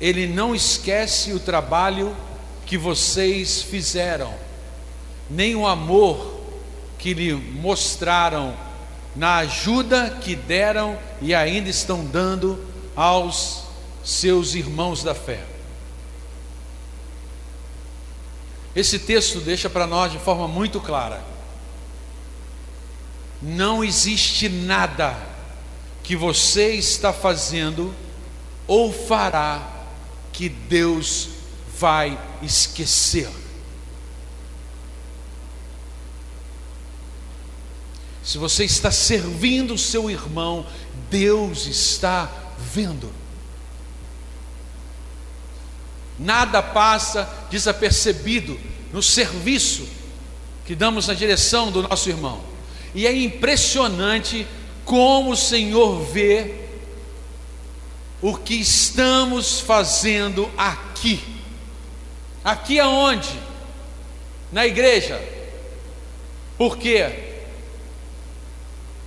Ele não esquece o trabalho que vocês fizeram, nem o amor que lhe mostraram na ajuda que deram e ainda estão dando aos seus irmãos da fé. Esse texto deixa para nós de forma muito clara: não existe nada que você está fazendo ou fará que Deus vai esquecer. Se você está servindo o seu irmão, Deus está vendo. Nada passa desapercebido no serviço que damos na direção do nosso irmão. E é impressionante como o Senhor vê o que estamos fazendo aqui. Aqui aonde? Na igreja. Por quê?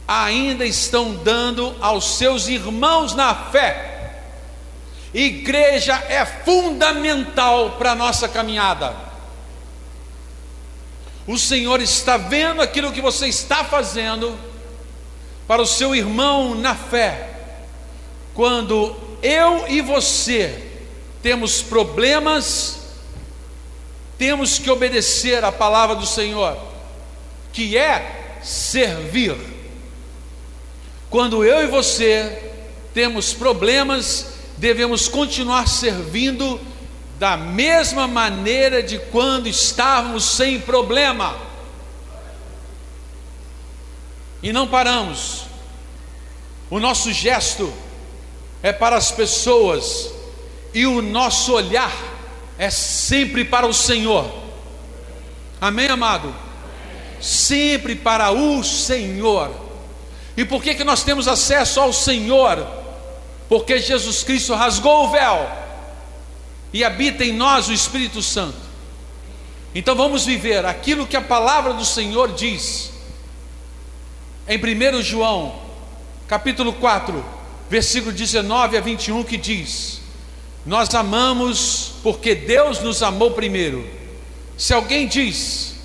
ainda estão dando aos seus irmãos na fé. Igreja é fundamental para a nossa caminhada. O Senhor está vendo aquilo que você está fazendo para o seu irmão na fé. Quando eu e você temos problemas, temos que obedecer a palavra do Senhor, que é servir. Quando eu e você temos problemas, devemos continuar servindo da mesma maneira de quando estávamos sem problema. E não paramos. O nosso gesto é para as pessoas e o nosso olhar é sempre para o Senhor. Amém, amado? Sempre para o Senhor. E por que, que nós temos acesso ao Senhor? Porque Jesus Cristo rasgou o véu e habita em nós o Espírito Santo. Então vamos viver aquilo que a palavra do Senhor diz. Em 1 João, capítulo 4, versículo 19 a 21, que diz: Nós amamos porque Deus nos amou primeiro. Se alguém diz,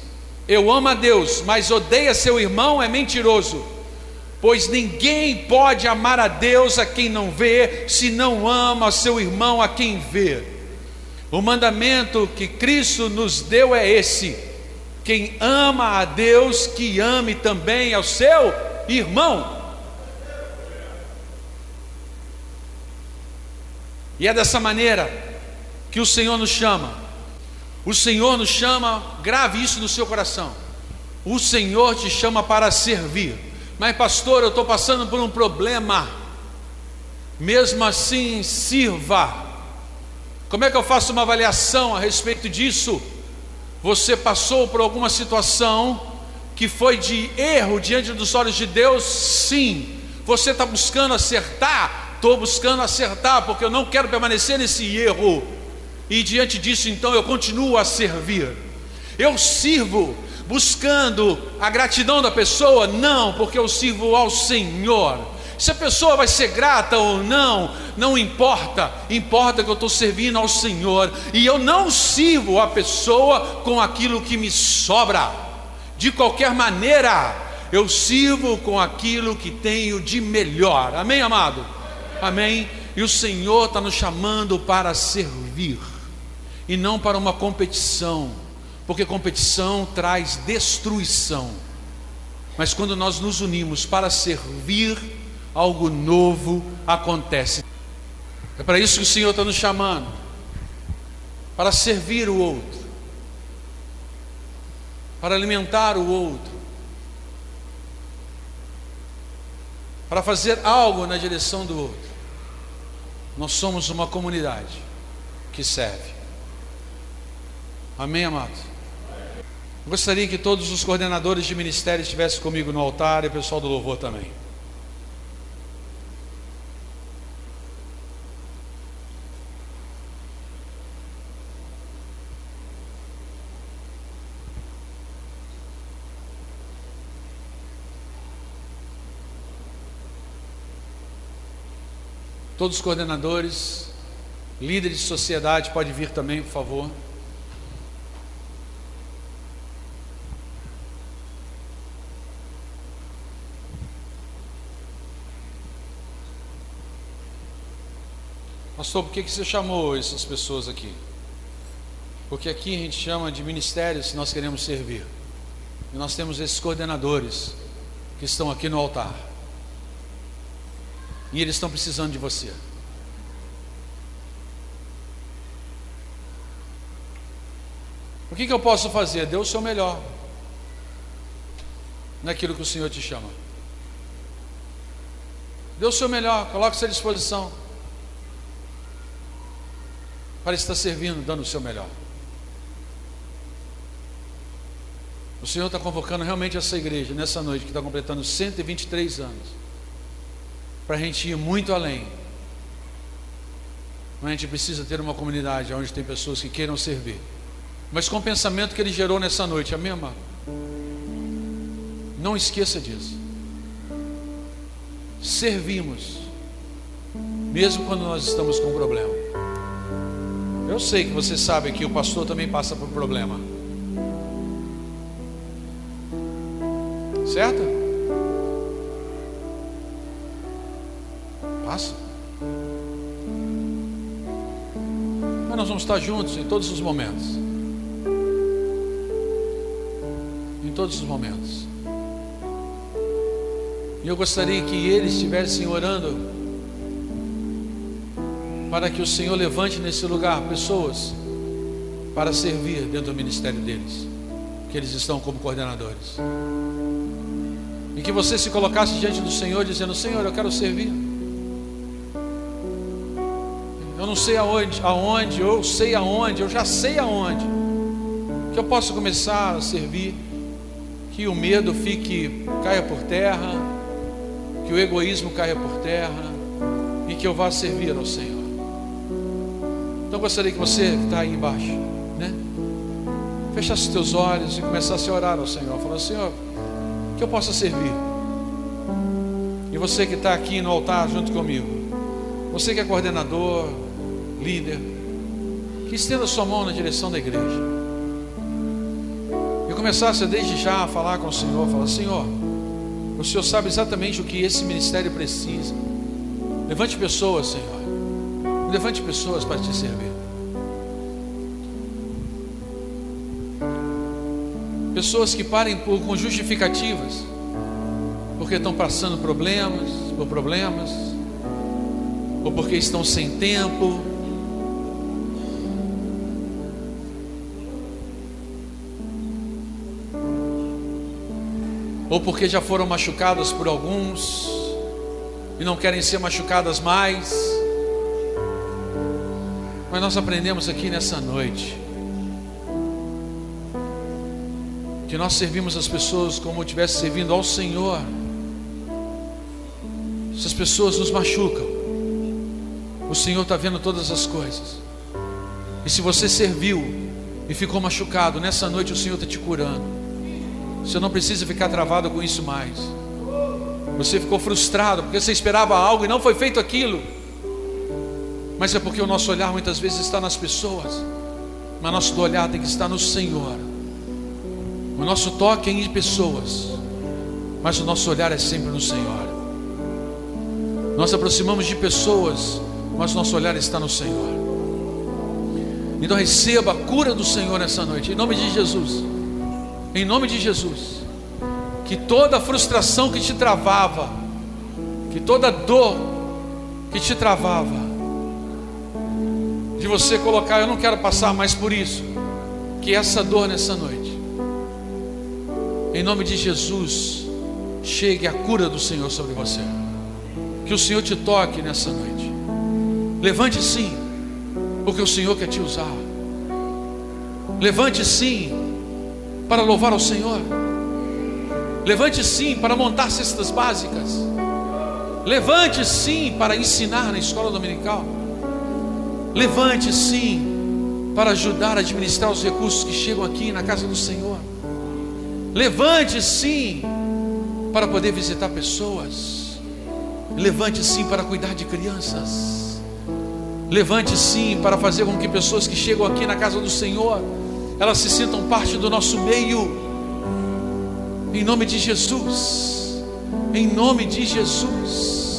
Eu amo a Deus, mas odeia seu irmão, é mentiroso pois ninguém pode amar a Deus a quem não vê, se não ama seu irmão a quem vê. O mandamento que Cristo nos deu é esse: quem ama a Deus, que ame também ao seu irmão. E é dessa maneira que o Senhor nos chama. O Senhor nos chama, grave isso no seu coração. O Senhor te chama para servir. Mas, pastor, eu estou passando por um problema. Mesmo assim, sirva. Como é que eu faço uma avaliação a respeito disso? Você passou por alguma situação que foi de erro diante dos olhos de Deus? Sim. Você está buscando acertar? Estou buscando acertar, porque eu não quero permanecer nesse erro. E diante disso, então, eu continuo a servir. Eu sirvo buscando a gratidão da pessoa? Não, porque eu sirvo ao Senhor. Se a pessoa vai ser grata ou não, não importa, importa que eu estou servindo ao Senhor e eu não sirvo a pessoa com aquilo que me sobra, de qualquer maneira, eu sirvo com aquilo que tenho de melhor, amém, amado? Amém? E o Senhor está nos chamando para servir e não para uma competição, porque competição traz destruição. Mas quando nós nos unimos para servir, algo novo acontece. É para isso que o Senhor está nos chamando para servir o outro, para alimentar o outro, para fazer algo na direção do outro. Nós somos uma comunidade que serve. Amém, amados? Gostaria que todos os coordenadores de ministério estivessem comigo no altar e o pessoal do louvor também. Todos os coordenadores, líderes de sociedade, pode vir também, por favor. Pastor, por que, que você chamou essas pessoas aqui? Porque aqui a gente chama de ministérios se nós queremos servir. E nós temos esses coordenadores que estão aqui no altar. E eles estão precisando de você. O que, que eu posso fazer? Dê o seu melhor naquilo que o Senhor te chama. Dê o seu melhor, coloque-se à disposição para estar servindo, dando o seu melhor. O Senhor está convocando realmente essa igreja nessa noite que está completando 123 anos para a gente ir muito além. A gente precisa ter uma comunidade onde tem pessoas que queiram servir. Mas com o pensamento que ele gerou nessa noite, amém, amado? Não esqueça disso. Servimos, mesmo quando nós estamos com um problema. Eu sei que você sabe que o pastor também passa por problema. Certo? Passa. Mas nós vamos estar juntos em todos os momentos. Em todos os momentos. E eu gostaria que eles estivessem orando para que o Senhor levante nesse lugar pessoas para servir dentro do ministério deles, que eles estão como coordenadores. E que você se colocasse diante do Senhor dizendo: Senhor, eu quero servir. Eu não sei aonde, aonde, eu sei aonde, eu já sei aonde. Que eu possa começar a servir, que o medo fique, caia por terra, que o egoísmo caia por terra e que eu vá servir ao Senhor. Eu gostaria que você que está aí embaixo, né? Fechasse os teus olhos e começasse a orar ao Senhor, falando, Senhor, que eu possa servir. E você que está aqui no altar junto comigo, você que é coordenador, líder, que estenda sua mão na direção da igreja. E começasse desde já a falar com o Senhor, falar, Senhor, o Senhor sabe exatamente o que esse ministério precisa. Levante pessoas, Senhor. Levante pessoas para te servir. Pessoas que parem por, com justificativas, porque estão passando problemas, por problemas, ou porque estão sem tempo, ou porque já foram machucados por alguns, e não querem ser machucadas mais. Mas nós aprendemos aqui nessa noite que nós servimos as pessoas como estivesse servindo ao Senhor. Se as pessoas nos machucam, o Senhor está vendo todas as coisas. E se você serviu e ficou machucado, nessa noite o Senhor está te curando. Você não precisa ficar travado com isso mais. Você ficou frustrado porque você esperava algo e não foi feito aquilo. Mas é porque o nosso olhar muitas vezes está nas pessoas, mas nosso olhar tem que estar no Senhor. O nosso toque é em pessoas, mas o nosso olhar é sempre no Senhor. Nós aproximamos de pessoas, mas nosso olhar está no Senhor. Então receba a cura do Senhor nessa noite, em nome de Jesus. Em nome de Jesus que toda frustração que te travava, que toda dor que te travava, de você colocar, eu não quero passar mais por isso, que essa dor nessa noite, em nome de Jesus, chegue a cura do Senhor sobre você, que o Senhor te toque nessa noite, levante sim, porque o Senhor quer te usar, levante sim, para louvar ao Senhor. Levante sim para montar cestas básicas. Levante sim para ensinar na escola dominical. Levante sim para ajudar a administrar os recursos que chegam aqui na casa do Senhor. Levante sim para poder visitar pessoas. Levante sim para cuidar de crianças. Levante sim para fazer com que pessoas que chegam aqui na casa do Senhor, elas se sintam parte do nosso meio em nome de Jesus. Em nome de Jesus.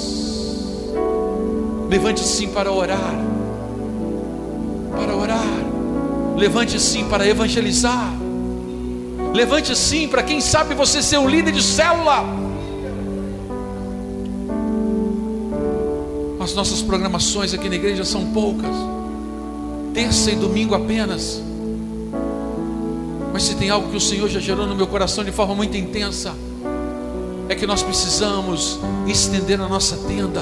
Levante sim para orar. Para orar. Levante sim para evangelizar. Levante sim para quem sabe você ser um líder de célula. As nossas programações aqui na igreja são poucas. Terça e domingo apenas. Mas se tem algo que o Senhor já gerou no meu coração de forma muito intensa, é que nós precisamos estender a nossa tenda.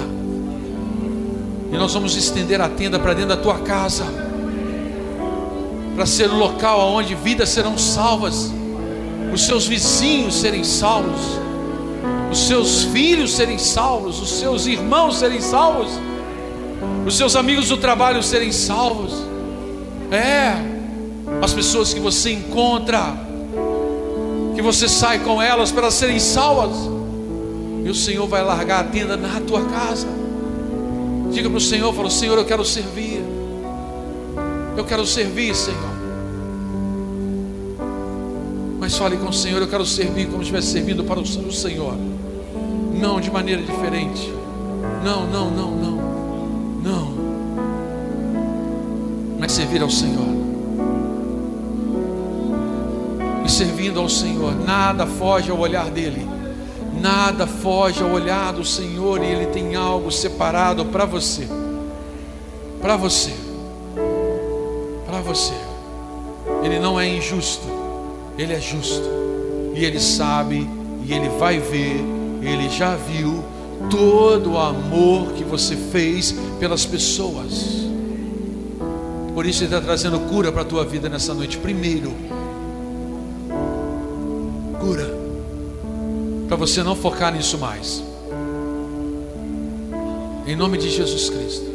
E nós vamos estender a tenda para dentro da tua casa, para ser um local onde vidas serão salvas, os seus vizinhos serem salvos, os seus filhos serem salvos, os seus irmãos serem salvos, os seus amigos do trabalho serem salvos. É, as pessoas que você encontra, que você sai com elas para serem salvas, e o Senhor vai largar a tenda na tua casa. Diga para o Senhor, fala, Senhor, eu quero servir. Eu quero servir, Senhor. Mas fale com o Senhor, eu quero servir como se estivesse servindo para o Senhor. Não de maneira diferente. Não, não, não, não. Não. Mas servir ao Senhor. servindo ao Senhor, nada foge ao olhar dele, nada foge ao olhar do Senhor, e Ele tem algo separado para você, para você, para você. Ele não é injusto, Ele é justo, e Ele sabe, e Ele vai ver, Ele já viu todo o amor que você fez pelas pessoas. Por isso Ele está trazendo cura para a tua vida nessa noite. Primeiro, para você não focar nisso mais. Em nome de Jesus Cristo.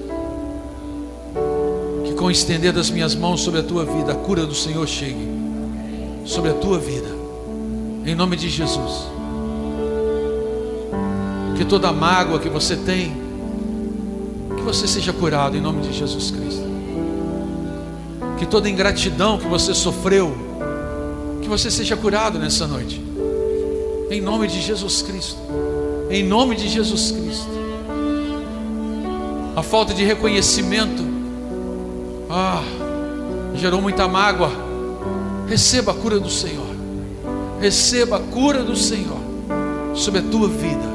Que com o estender das minhas mãos sobre a tua vida, a cura do Senhor chegue sobre a tua vida. Em nome de Jesus. Que toda mágoa que você tem, que você seja curado em nome de Jesus Cristo. Que toda ingratidão que você sofreu, que você seja curado nessa noite. Em nome de Jesus Cristo. Em nome de Jesus Cristo. A falta de reconhecimento. Ah, gerou muita mágoa. Receba a cura do Senhor. Receba a cura do Senhor sobre a tua vida.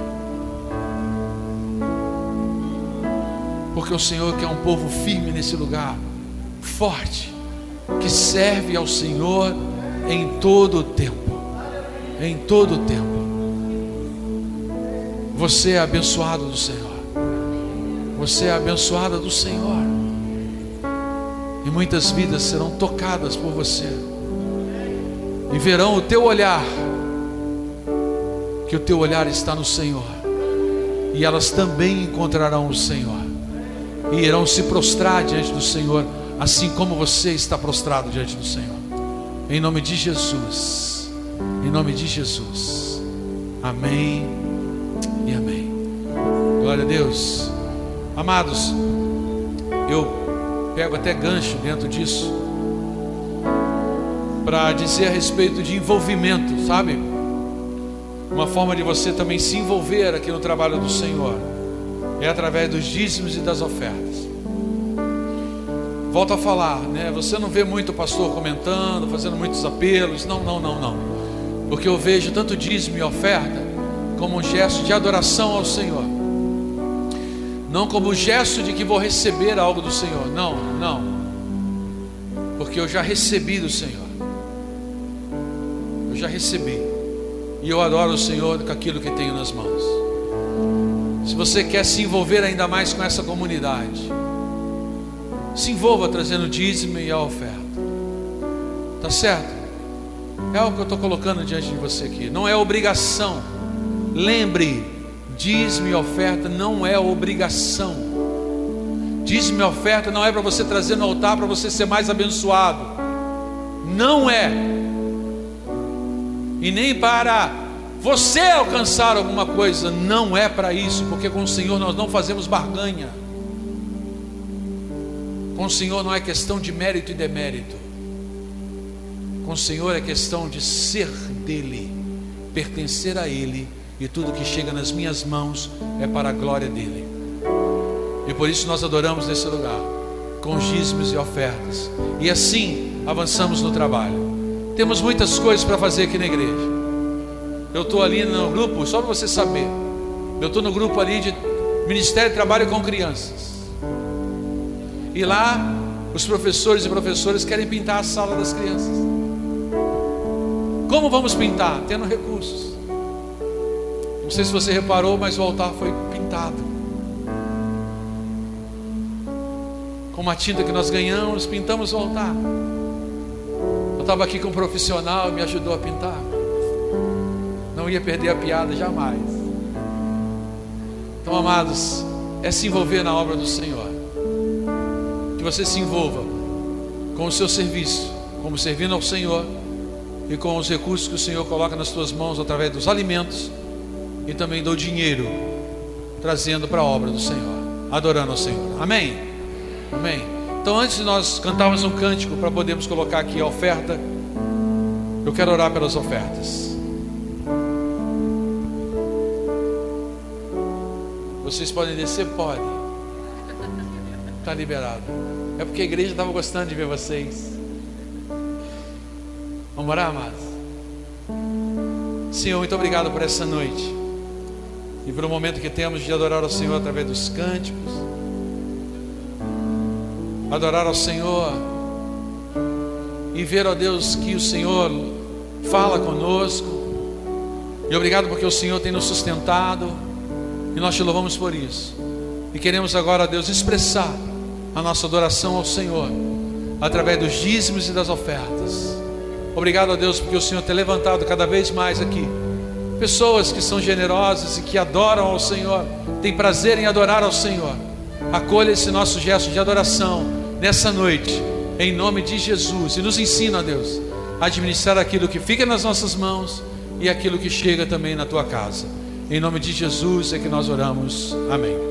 Porque o Senhor quer um povo firme nesse lugar, forte, que serve ao Senhor em todo o tempo em todo o tempo. Você é abençoado do Senhor. Você é abençoada do Senhor. E muitas vidas serão tocadas por você. E verão o teu olhar. Que o teu olhar está no Senhor. E elas também encontrarão o Senhor. E irão se prostrar diante do Senhor, assim como você está prostrado diante do Senhor. Em nome de Jesus. Em nome de Jesus. Amém e amém. Glória a Deus. Amados, eu pego até gancho dentro disso para dizer a respeito de envolvimento, sabe? Uma forma de você também se envolver aqui no trabalho do Senhor é através dos dízimos e das ofertas. Volto a falar, né? Você não vê muito pastor comentando, fazendo muitos apelos. Não, não, não, não. Porque eu vejo tanto dízimo e oferta como um gesto de adoração ao Senhor não como gesto de que vou receber algo do Senhor. Não, não. Porque eu já recebi do Senhor. Já recebi. E eu adoro o Senhor com aquilo que tenho nas mãos. Se você quer se envolver ainda mais com essa comunidade, se envolva trazendo dízimo e a oferta. Tá certo? É o que eu estou colocando diante de você aqui. Não é obrigação. Lembre Dízimo e oferta não é obrigação. Dízimo e oferta não é para você trazer no altar para você ser mais abençoado. Não é. E nem para você alcançar alguma coisa. Não é para isso, porque com o Senhor nós não fazemos barganha. Com o Senhor não é questão de mérito e demérito. Com o Senhor é questão de ser dele, pertencer a Ele e tudo que chega nas minhas mãos é para a glória dele. E por isso nós adoramos nesse lugar, com dízimos e ofertas. E assim avançamos no trabalho. Temos muitas coisas para fazer aqui na igreja. Eu estou ali no grupo, só para você saber. Eu estou no grupo ali de Ministério de Trabalho com Crianças. E lá os professores e professoras querem pintar a sala das crianças. Como vamos pintar? Tendo recursos. Não sei se você reparou, mas o altar foi pintado. Com uma tinta que nós ganhamos, pintamos o altar. Estava aqui com um profissional, me ajudou a pintar. Não ia perder a piada jamais. Então, amados, é se envolver na obra do Senhor. Que você se envolva com o seu serviço, como servindo ao Senhor e com os recursos que o Senhor coloca nas tuas mãos através dos alimentos e também dou dinheiro, trazendo para a obra do Senhor, adorando ao Senhor. Amém? Amém. Então, antes de nós cantarmos um cântico para podermos colocar aqui a oferta, eu quero orar pelas ofertas. Vocês podem descer? Podem. Está liberado. É porque a igreja estava gostando de ver vocês. Vamos orar, amados? Senhor, muito obrigado por essa noite e pelo momento que temos de adorar ao Senhor através dos cânticos, adorar ao Senhor e ver, ó Deus, que o Senhor fala conosco. E obrigado porque o Senhor tem nos sustentado e nós te louvamos por isso. E queremos agora, Deus, expressar a nossa adoração ao Senhor através dos dízimos e das ofertas. Obrigado a Deus porque o Senhor tem levantado cada vez mais aqui pessoas que são generosas e que adoram ao Senhor, têm prazer em adorar ao Senhor. Acolha esse nosso gesto de adoração nessa noite, em nome de Jesus, e nos ensina, Deus, a administrar aquilo que fica nas nossas mãos e aquilo que chega também na tua casa. Em nome de Jesus é que nós oramos. Amém.